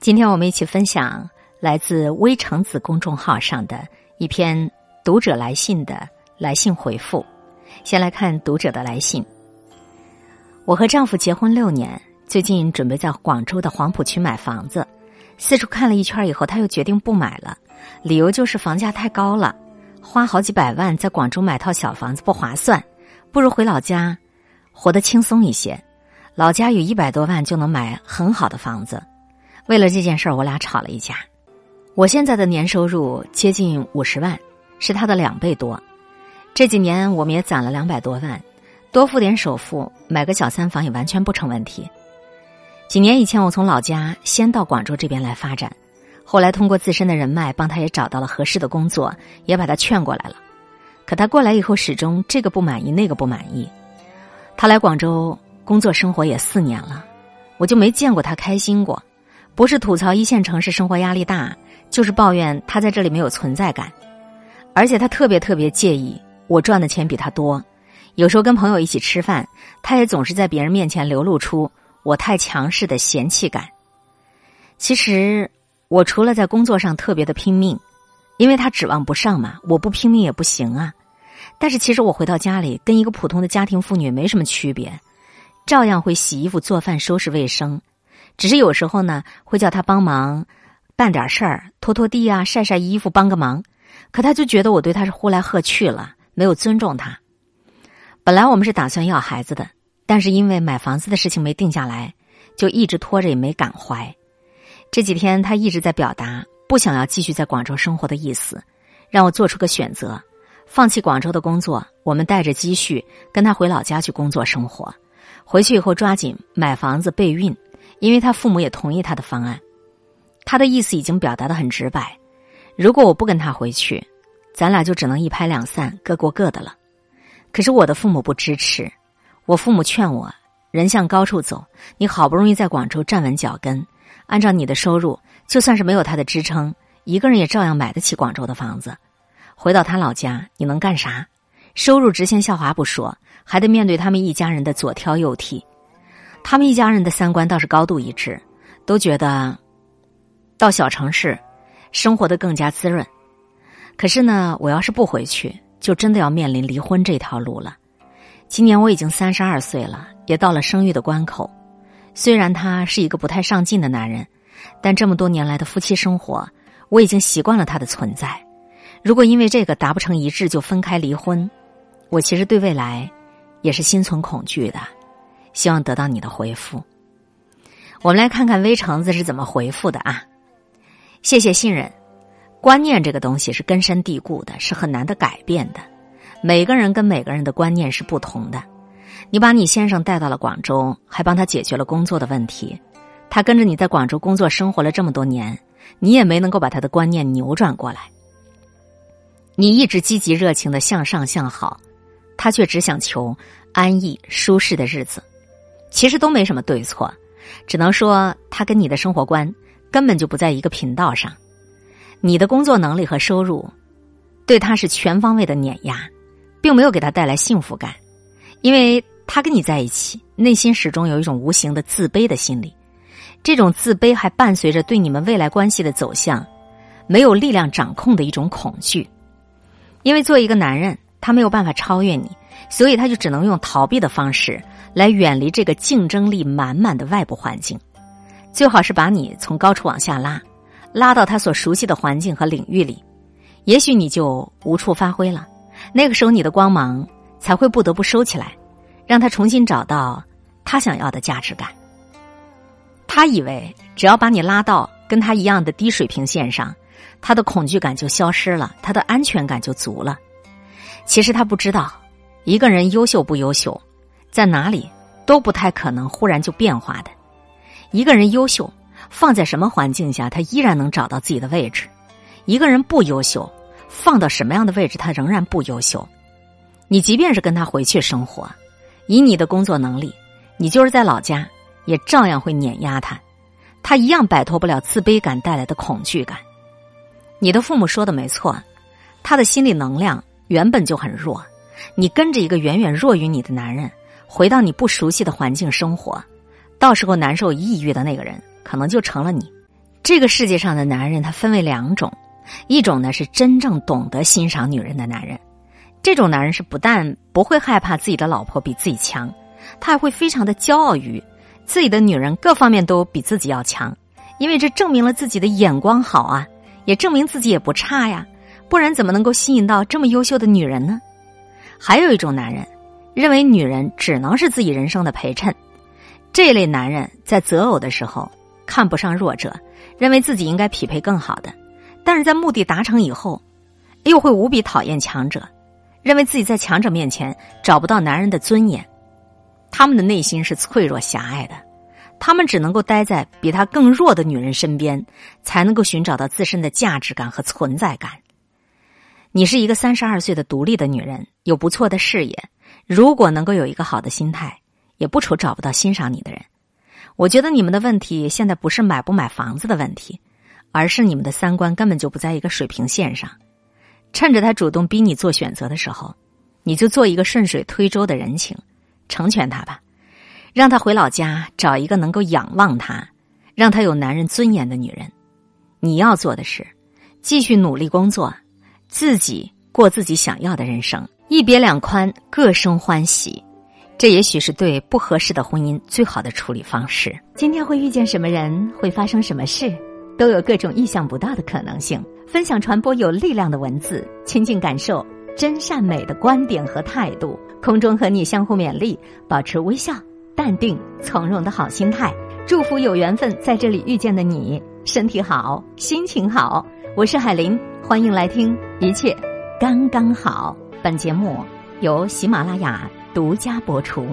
今天我们一起分享来自微橙子公众号上的一篇读者来信的来信回复。先来看读者的来信。我和丈夫结婚六年，最近准备在广州的黄浦区买房子，四处看了一圈以后，他又决定不买了，理由就是房价太高了，花好几百万在广州买套小房子不划算，不如回老家，活得轻松一些。老家有一百多万就能买很好的房子。为了这件事儿，我俩吵了一架。我现在的年收入接近五十万，是他的两倍多。这几年我们也攒了两百多万，多付点首付买个小三房也完全不成问题。几年以前，我从老家先到广州这边来发展，后来通过自身的人脉，帮他也找到了合适的工作，也把他劝过来了。可他过来以后，始终这个不满意，那个不满意。他来广州工作生活也四年了，我就没见过他开心过。不是吐槽一线城市生活压力大，就是抱怨他在这里没有存在感，而且他特别特别介意我赚的钱比他多。有时候跟朋友一起吃饭，他也总是在别人面前流露出我太强势的嫌弃感。其实我除了在工作上特别的拼命，因为他指望不上嘛，我不拼命也不行啊。但是其实我回到家里跟一个普通的家庭妇女没什么区别，照样会洗衣服、做饭、收拾卫生。只是有时候呢，会叫他帮忙办点事儿，拖拖地啊，晒晒衣服，帮个忙。可他就觉得我对他是呼来喝去了，没有尊重他。本来我们是打算要孩子的，但是因为买房子的事情没定下来，就一直拖着，也没敢怀。这几天他一直在表达不想要继续在广州生活的意思，让我做出个选择，放弃广州的工作，我们带着积蓄跟他回老家去工作生活。回去以后抓紧买房子备孕。因为他父母也同意他的方案，他的意思已经表达的很直白。如果我不跟他回去，咱俩就只能一拍两散，各过各的了。可是我的父母不支持，我父母劝我：人向高处走，你好不容易在广州站稳脚跟，按照你的收入，就算是没有他的支撑，一个人也照样买得起广州的房子。回到他老家，你能干啥？收入直线下滑不说，还得面对他们一家人的左挑右剔。他们一家人的三观倒是高度一致，都觉得到小城市生活的更加滋润。可是呢，我要是不回去，就真的要面临离婚这条路了。今年我已经三十二岁了，也到了生育的关口。虽然他是一个不太上进的男人，但这么多年来的夫妻生活，我已经习惯了他的存在。如果因为这个达不成一致就分开离婚，我其实对未来也是心存恐惧的。希望得到你的回复。我们来看看微橙子是怎么回复的啊？谢谢信任。观念这个东西是根深蒂固的，是很难的改变的。每个人跟每个人的观念是不同的。你把你先生带到了广州，还帮他解决了工作的问题。他跟着你在广州工作生活了这么多年，你也没能够把他的观念扭转过来。你一直积极热情的向上向好，他却只想求安逸舒适的日子。其实都没什么对错，只能说他跟你的生活观根本就不在一个频道上。你的工作能力和收入对他是全方位的碾压，并没有给他带来幸福感，因为他跟你在一起，内心始终有一种无形的自卑的心理。这种自卑还伴随着对你们未来关系的走向没有力量掌控的一种恐惧。因为作为一个男人，他没有办法超越你，所以他就只能用逃避的方式。来远离这个竞争力满满的外部环境，最好是把你从高处往下拉，拉到他所熟悉的环境和领域里，也许你就无处发挥了。那个时候你的光芒才会不得不收起来，让他重新找到他想要的价值感。他以为只要把你拉到跟他一样的低水平线上，他的恐惧感就消失了，他的安全感就足了。其实他不知道，一个人优秀不优秀。在哪里都不太可能忽然就变化的。一个人优秀，放在什么环境下，他依然能找到自己的位置；一个人不优秀，放到什么样的位置，他仍然不优秀。你即便是跟他回去生活，以你的工作能力，你就是在老家，也照样会碾压他，他一样摆脱不了自卑感带来的恐惧感。你的父母说的没错，他的心理能量原本就很弱，你跟着一个远远弱于你的男人。回到你不熟悉的环境生活，到时候难受抑郁的那个人，可能就成了你。这个世界上的男人，他分为两种，一种呢是真正懂得欣赏女人的男人，这种男人是不但不会害怕自己的老婆比自己强，他还会非常的骄傲于自己的女人各方面都比自己要强，因为这证明了自己的眼光好啊，也证明自己也不差呀，不然怎么能够吸引到这么优秀的女人呢？还有一种男人，认为女人只能是自己人生的陪衬，这类男人在择偶的时候看不上弱者。认为自己应该匹配更好的，但是在目的达成以后，又会无比讨厌强者，认为自己在强者面前找不到男人的尊严。他们的内心是脆弱狭隘的，他们只能够待在比他更弱的女人身边，才能够寻找到自身的价值感和存在感。你是一个三十二岁的独立的女人，有不错的事业，如果能够有一个好的心态，也不愁找不到欣赏你的人。我觉得你们的问题现在不是买不买房子的问题，而是你们的三观根本就不在一个水平线上。趁着他主动逼你做选择的时候，你就做一个顺水推舟的人情，成全他吧，让他回老家找一个能够仰望他、让他有男人尊严的女人。你要做的是继续努力工作，自己过自己想要的人生，一别两宽，各生欢喜。这也许是对不合适的婚姻最好的处理方式。今天会遇见什么人，会发生什么事，都有各种意想不到的可能性。分享传播有力量的文字，亲近感受真善美的观点和态度。空中和你相互勉励，保持微笑、淡定、从容的好心态。祝福有缘分在这里遇见的你，身体好，心情好。我是海林，欢迎来听，一切刚刚好。本节目由喜马拉雅。独家播出。